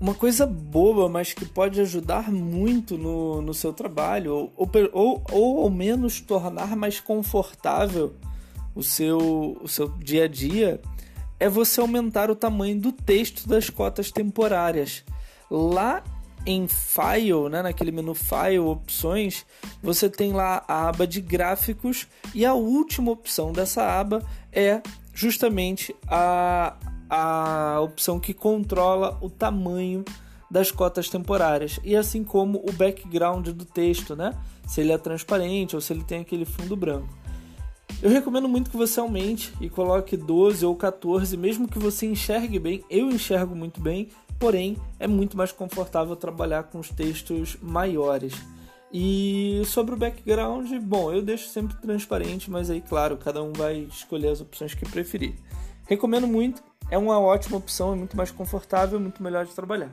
uma coisa boba, mas que pode ajudar muito no, no seu trabalho, ou, ou, ou ao menos tornar mais confortável o seu, o seu dia a dia, é você aumentar o tamanho do texto das cotas temporárias. Lá em File, né, naquele menu File Opções, você tem lá a aba de gráficos e a última opção dessa aba é justamente a, a opção que controla o tamanho das cotas temporárias e assim como o background do texto, né? Se ele é transparente ou se ele tem aquele fundo branco. Eu recomendo muito que você aumente e coloque 12 ou 14, mesmo que você enxergue bem. Eu enxergo muito bem, porém é muito mais confortável trabalhar com os textos maiores. E sobre o background, bom, eu deixo sempre transparente, mas aí, claro, cada um vai escolher as opções que preferir. Recomendo muito, é uma ótima opção, é muito mais confortável, muito melhor de trabalhar.